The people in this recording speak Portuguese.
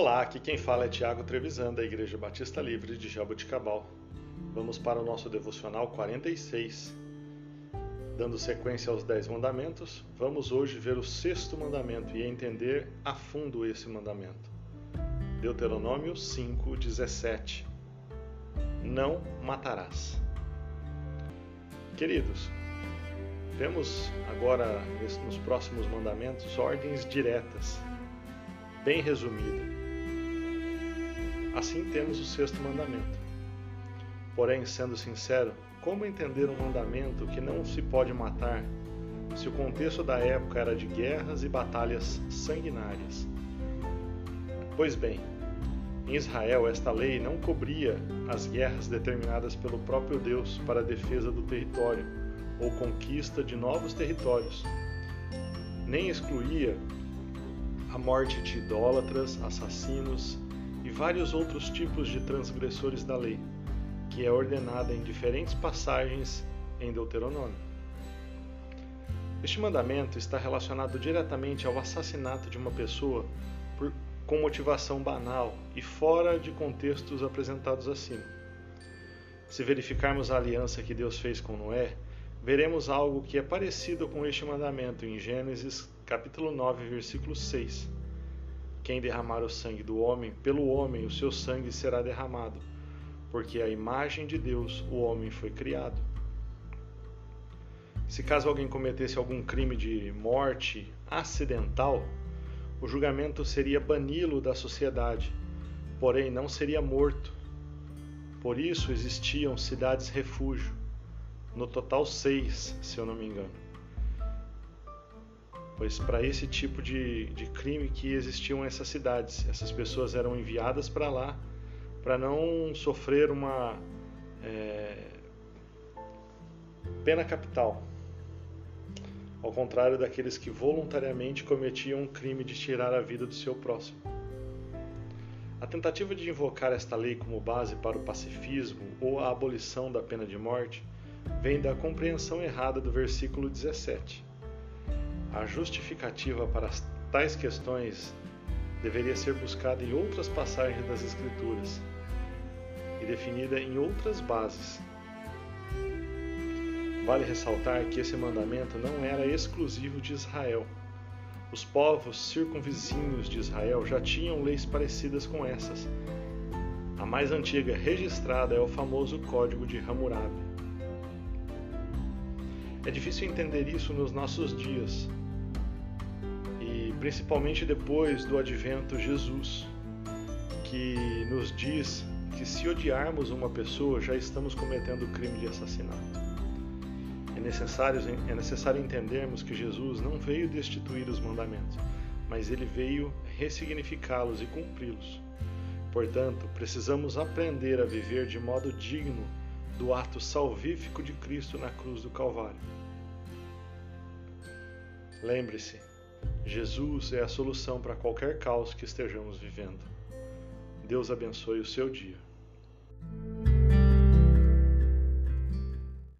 Olá, aqui quem fala é Tiago Trevisan, da Igreja Batista Livre de Jaboticabal. Vamos para o nosso devocional 46. Dando sequência aos Dez Mandamentos, vamos hoje ver o sexto mandamento e entender a fundo esse mandamento. Deuteronômio 5,17 Não matarás. Queridos, vemos agora nos próximos mandamentos ordens diretas, bem resumidas Assim temos o sexto mandamento. Porém, sendo sincero, como entender um mandamento que não se pode matar, se o contexto da época era de guerras e batalhas sanguinárias? Pois bem, em Israel esta lei não cobria as guerras determinadas pelo próprio Deus para a defesa do território ou conquista de novos territórios, nem excluía a morte de idólatras, assassinos, vários outros tipos de transgressores da lei, que é ordenada em diferentes passagens em Deuteronômio. Este mandamento está relacionado diretamente ao assassinato de uma pessoa por, com motivação banal e fora de contextos apresentados acima. Se verificarmos a aliança que Deus fez com Noé, veremos algo que é parecido com este mandamento em Gênesis capítulo 9, versículo 6 quem derramar o sangue do homem, pelo homem o seu sangue será derramado, porque a imagem de Deus o homem foi criado. Se caso alguém cometesse algum crime de morte acidental, o julgamento seria bani-lo da sociedade, porém não seria morto. Por isso existiam cidades refúgio, no total seis, se eu não me engano pois para esse tipo de, de crime que existiam essas cidades. Essas pessoas eram enviadas para lá para não sofrer uma é, pena capital, ao contrário daqueles que voluntariamente cometiam um crime de tirar a vida do seu próximo. A tentativa de invocar esta lei como base para o pacifismo ou a abolição da pena de morte vem da compreensão errada do versículo 17 a justificativa para tais questões deveria ser buscada em outras passagens das Escrituras e definida em outras bases. Vale ressaltar que esse mandamento não era exclusivo de Israel. Os povos circunvizinhos de Israel já tinham leis parecidas com essas. A mais antiga registrada é o famoso Código de Hammurabi. É difícil entender isso nos nossos dias, principalmente depois do advento Jesus, que nos diz que se odiarmos uma pessoa já estamos cometendo o crime de assassinato. É necessário, é necessário entendermos que Jesus não veio destituir os mandamentos, mas ele veio ressignificá-los e cumpri-los. Portanto, precisamos aprender a viver de modo digno do ato salvífico de Cristo na cruz do Calvário. Lembre-se, Jesus é a solução para qualquer caos que estejamos vivendo. Deus abençoe o seu dia.